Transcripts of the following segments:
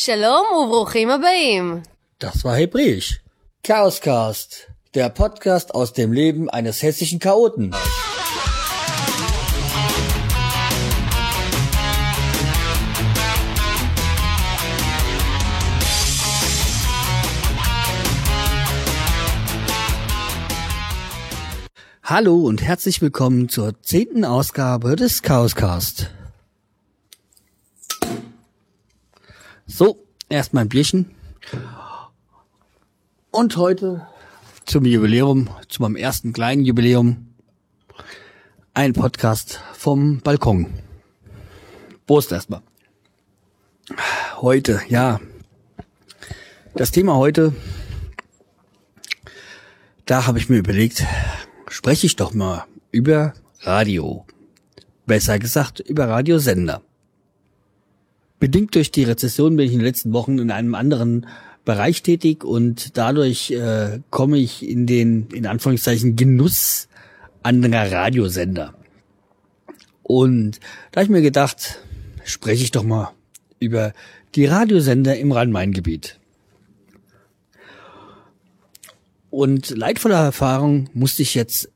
שלום וברוכים הבאים. Das war Hebräisch. Chaoscast, der Podcast aus dem Leben eines hessischen Chaoten. Hallo und herzlich willkommen zur zehnten Ausgabe des Chaoscast. So, erstmal ein Bierchen. Und heute zum Jubiläum, zu meinem ersten kleinen Jubiläum, ein Podcast vom Balkon. Prost erstmal. Heute, ja. Das Thema heute, da habe ich mir überlegt, spreche ich doch mal über Radio. Besser gesagt, über Radiosender. Bedingt durch die Rezession bin ich in den letzten Wochen in einem anderen Bereich tätig und dadurch äh, komme ich in den, in Anführungszeichen, Genuss anderer Radiosender. Und da habe ich mir gedacht, spreche ich doch mal über die Radiosender im Rhein-Main-Gebiet. Und leidvoller Erfahrung musste ich jetzt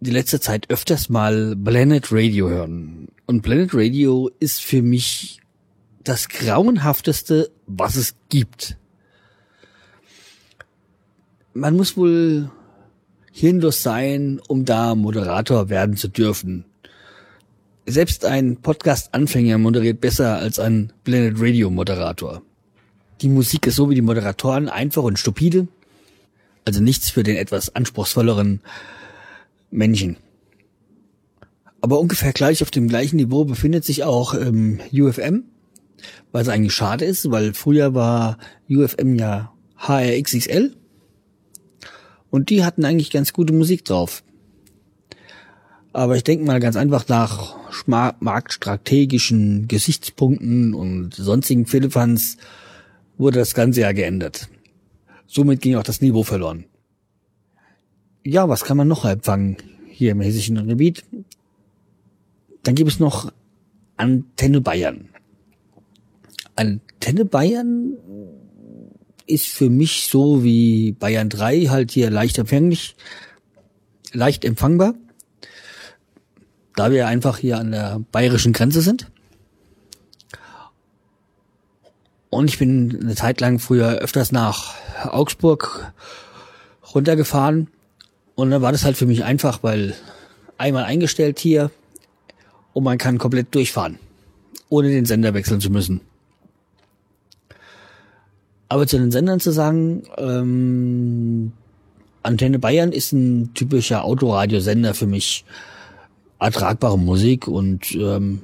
die letzte Zeit öfters mal Planet Radio hören. Und Planet Radio ist für mich das grauenhafteste, was es gibt. Man muss wohl hirnlos sein, um da Moderator werden zu dürfen. Selbst ein Podcast-Anfänger moderiert besser als ein Planet Radio Moderator. Die Musik ist so wie die Moderatoren einfach und stupide. Also nichts für den etwas anspruchsvolleren Männchen. Aber ungefähr gleich auf dem gleichen Niveau befindet sich auch ähm, UFM, was eigentlich schade ist, weil früher war UFM ja HRXXL und die hatten eigentlich ganz gute Musik drauf. Aber ich denke mal ganz einfach nach marktstrategischen Gesichtspunkten und sonstigen Philippans wurde das Ganze ja geändert. Somit ging auch das Niveau verloren. Ja, was kann man noch empfangen hier im hessischen Gebiet? Dann gibt es noch Antenne Bayern. Antenne Bayern ist für mich so wie Bayern 3 halt hier leicht empfänglich, leicht empfangbar, da wir einfach hier an der bayerischen Grenze sind. Und ich bin eine Zeit lang früher öfters nach Augsburg runtergefahren. Und dann war das halt für mich einfach, weil einmal eingestellt hier und man kann komplett durchfahren, ohne den Sender wechseln zu müssen. Aber zu den Sendern zu sagen, ähm, Antenne Bayern ist ein typischer Autoradiosender für mich. Ertragbare Musik und ähm,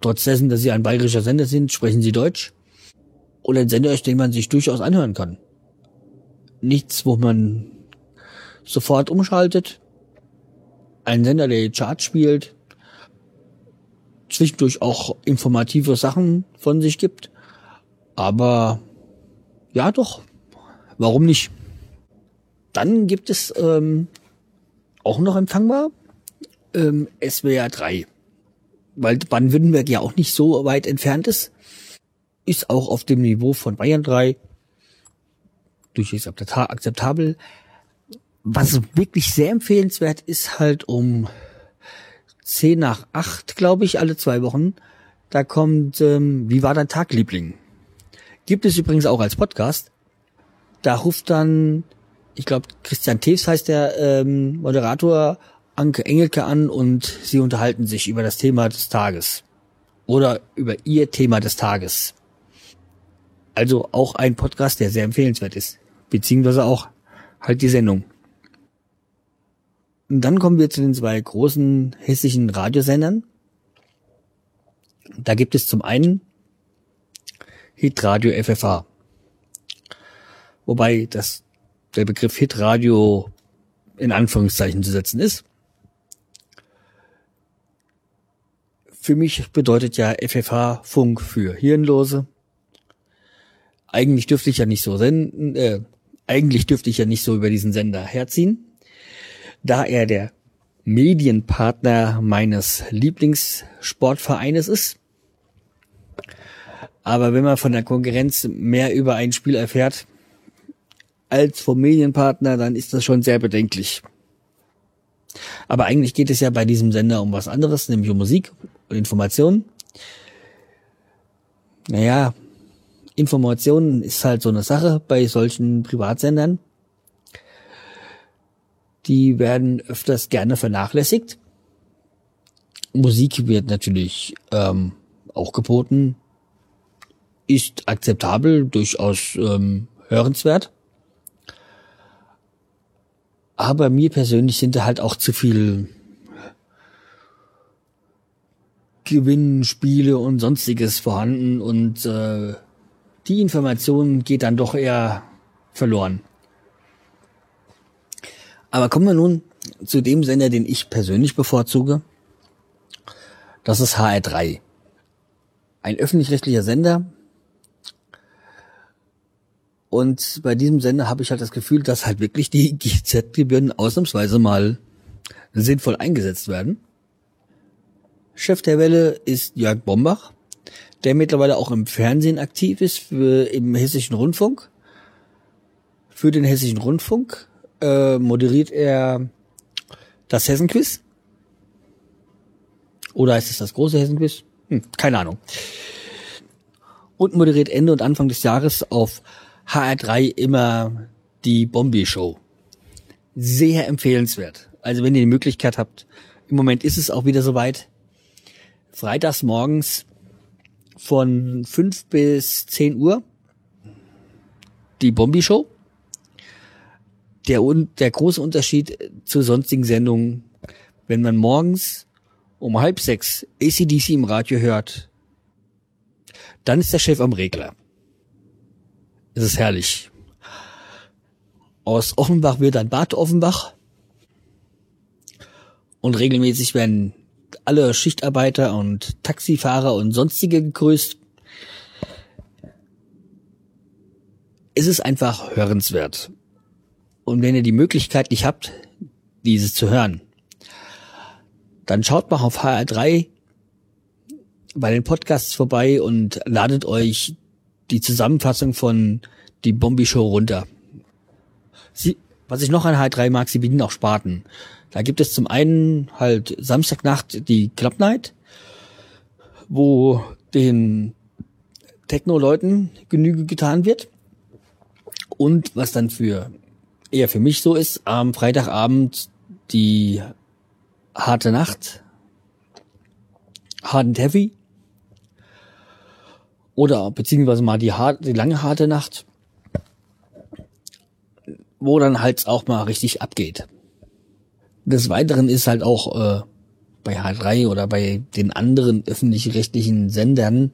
Trotz dessen, dass sie ein bayerischer Sender sind, sprechen sie Deutsch. Und ein Sender den man sich durchaus anhören kann. Nichts, wo man sofort umschaltet. Ein Sender, der die Charts spielt. Zwischendurch auch informative Sachen von sich gibt. Aber ja doch, warum nicht? Dann gibt es ähm, auch noch empfangbar ähm, SWR 3 weil Baden-Württemberg ja auch nicht so weit entfernt ist, ist auch auf dem Niveau von Bayern 3 durchaus akzeptabel. Was wirklich sehr empfehlenswert ist halt um 10 nach 8, glaube ich, alle zwei Wochen. Da kommt, ähm, wie war dein Tag, Liebling? Gibt es übrigens auch als Podcast. Da ruft dann, ich glaube, Christian Teves heißt der ähm, Moderator Anke Engelke an und sie unterhalten sich über das Thema des Tages oder über ihr Thema des Tages. Also auch ein Podcast, der sehr empfehlenswert ist, beziehungsweise auch halt die Sendung. Und dann kommen wir zu den zwei großen hessischen Radiosendern. Da gibt es zum einen Hitradio FFH. Wobei das, der Begriff Hitradio in Anführungszeichen zu setzen ist. Für mich bedeutet ja FFH Funk für Hirnlose. Eigentlich dürfte ich ja nicht so senden, äh, eigentlich dürfte ich ja nicht so über diesen Sender herziehen, da er der Medienpartner meines Lieblingssportvereines ist. Aber wenn man von der Konkurrenz mehr über ein Spiel erfährt als vom Medienpartner, dann ist das schon sehr bedenklich. Aber eigentlich geht es ja bei diesem Sender um was anderes, nämlich um Musik und Informationen. Naja, Informationen ist halt so eine Sache bei solchen Privatsendern. Die werden öfters gerne vernachlässigt. Musik wird natürlich ähm, auch geboten, ist akzeptabel, durchaus ähm, hörenswert. Aber mir persönlich sind da halt auch zu viel Gewinnspiele und sonstiges vorhanden und äh, die Information geht dann doch eher verloren. Aber kommen wir nun zu dem Sender, den ich persönlich bevorzuge. Das ist HR3. Ein öffentlich-rechtlicher Sender. Und bei diesem Sender habe ich halt das Gefühl, dass halt wirklich die GZ-Gebühren ausnahmsweise mal sinnvoll eingesetzt werden. Chef der Welle ist Jörg Bombach, der mittlerweile auch im Fernsehen aktiv ist, für, im Hessischen Rundfunk. Für den Hessischen Rundfunk äh, moderiert er das Hessenquiz. Oder heißt es das große Hessenquiz? Hm, keine Ahnung. Und moderiert Ende und Anfang des Jahres auf HR3 immer die Bombi Show. Sehr empfehlenswert. Also wenn ihr die Möglichkeit habt, im Moment ist es auch wieder soweit. Freitags morgens von fünf bis zehn Uhr die Bombi Show. Der, der große Unterschied zu sonstigen Sendungen, wenn man morgens um halb sechs ACDC im Radio hört, dann ist der Chef am Regler. Es ist herrlich. Aus Offenbach wird dann Bad Offenbach. Und regelmäßig werden alle Schichtarbeiter und Taxifahrer und sonstige gegrüßt. Es ist einfach hörenswert. Und wenn ihr die Möglichkeit nicht habt, dieses zu hören, dann schaut mal auf HR3 bei den Podcasts vorbei und ladet euch die Zusammenfassung von die Bombi Show runter. Sie, was ich noch an HR3 mag, sie bieten auch Sparten. Da gibt es zum einen halt Samstagnacht die Club Night, wo den Techno-Leuten Genüge getan wird. Und was dann für eher für mich so ist, am Freitagabend die harte Nacht, Hard and Heavy oder beziehungsweise mal die, hart, die lange harte Nacht, wo dann halt auch mal richtig abgeht. Des Weiteren ist halt auch äh, bei H3 oder bei den anderen öffentlich-rechtlichen Sendern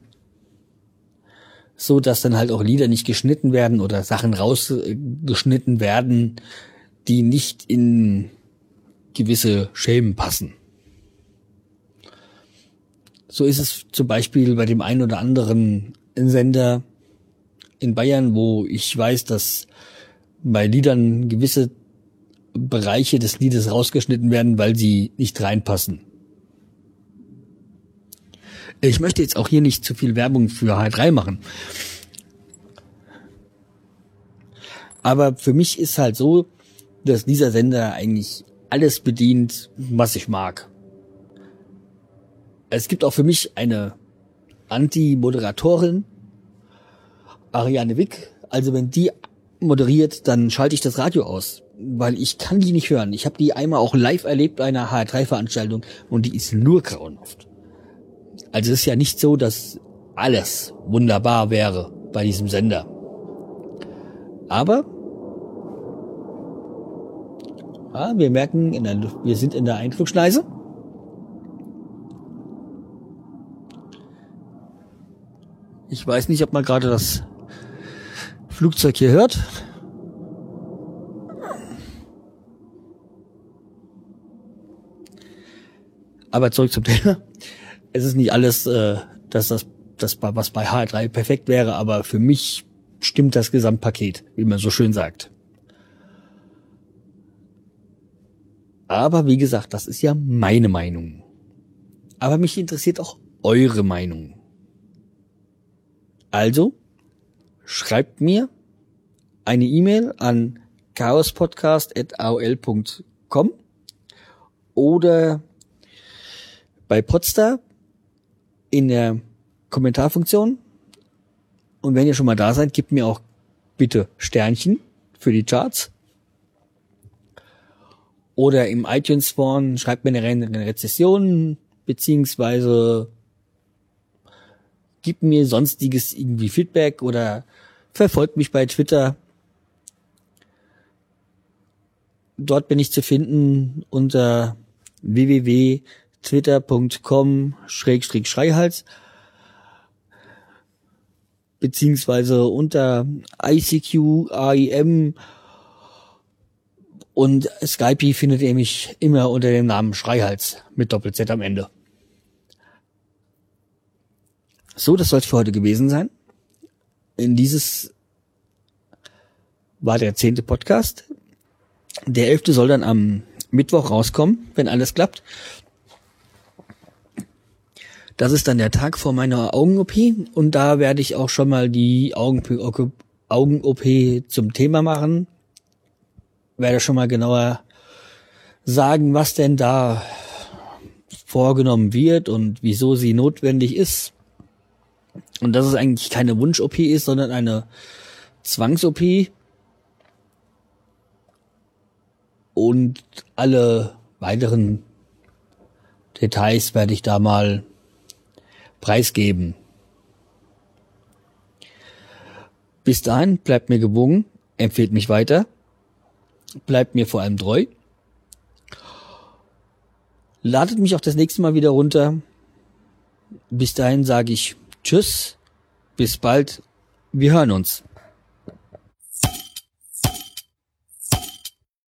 so, dass dann halt auch Lieder nicht geschnitten werden oder Sachen rausgeschnitten werden, die nicht in gewisse Schemen passen. So ist es zum Beispiel bei dem einen oder anderen Sender in Bayern, wo ich weiß, dass bei Liedern gewisse Bereiche des Liedes rausgeschnitten werden, weil sie nicht reinpassen. Ich möchte jetzt auch hier nicht zu viel Werbung für H3 machen. Aber für mich ist halt so, dass dieser Sender eigentlich alles bedient, was ich mag. Es gibt auch für mich eine Anti-Moderatorin, Ariane Wick. Also wenn die moderiert, dann schalte ich das Radio aus, weil ich kann die nicht hören. Ich habe die einmal auch live erlebt bei einer HR3-Veranstaltung und die ist nur grauenhaft. Also es ist ja nicht so, dass alles wunderbar wäre bei diesem Sender. Aber ja, wir merken, der, wir sind in der Einflugschneise. Ich weiß nicht, ob man gerade das Flugzeug hier hört. Aber zurück zum Thema. Es ist nicht alles, äh, dass das, das was bei HR3 perfekt wäre, aber für mich stimmt das Gesamtpaket, wie man so schön sagt. Aber wie gesagt, das ist ja meine Meinung. Aber mich interessiert auch eure Meinung. Also schreibt mir eine E-Mail an chaospodcast.aol.com oder bei Podstar in der Kommentarfunktion. Und wenn ihr schon mal da seid, gebt mir auch bitte Sternchen für die Charts. Oder im iTunes Spawn schreibt mir eine Rezession, beziehungsweise gibt mir sonstiges irgendwie Feedback oder verfolgt mich bei Twitter. Dort bin ich zu finden unter www.twitter.com Schreihals beziehungsweise unter ICQ, AIM und Skype findet ihr mich immer unter dem Namen Schreihals mit Doppel-Z am Ende. So, das soll es für heute gewesen sein. In dieses war der zehnte Podcast. Der elfte soll dann am Mittwoch rauskommen, wenn alles klappt. Das ist dann der Tag vor meiner Augen-OP und da werde ich auch schon mal die Augen-OP zum Thema machen. Werde schon mal genauer sagen, was denn da vorgenommen wird und wieso sie notwendig ist. Und dass es eigentlich keine Wunsch-OP ist, sondern eine Zwangs-OP. Und alle weiteren Details werde ich da mal preisgeben. Bis dahin bleibt mir gewogen, empfehlt mich weiter, bleibt mir vor allem treu, ladet mich auch das nächste Mal wieder runter. Bis dahin sage ich Tschüss, bis bald, wir hören uns.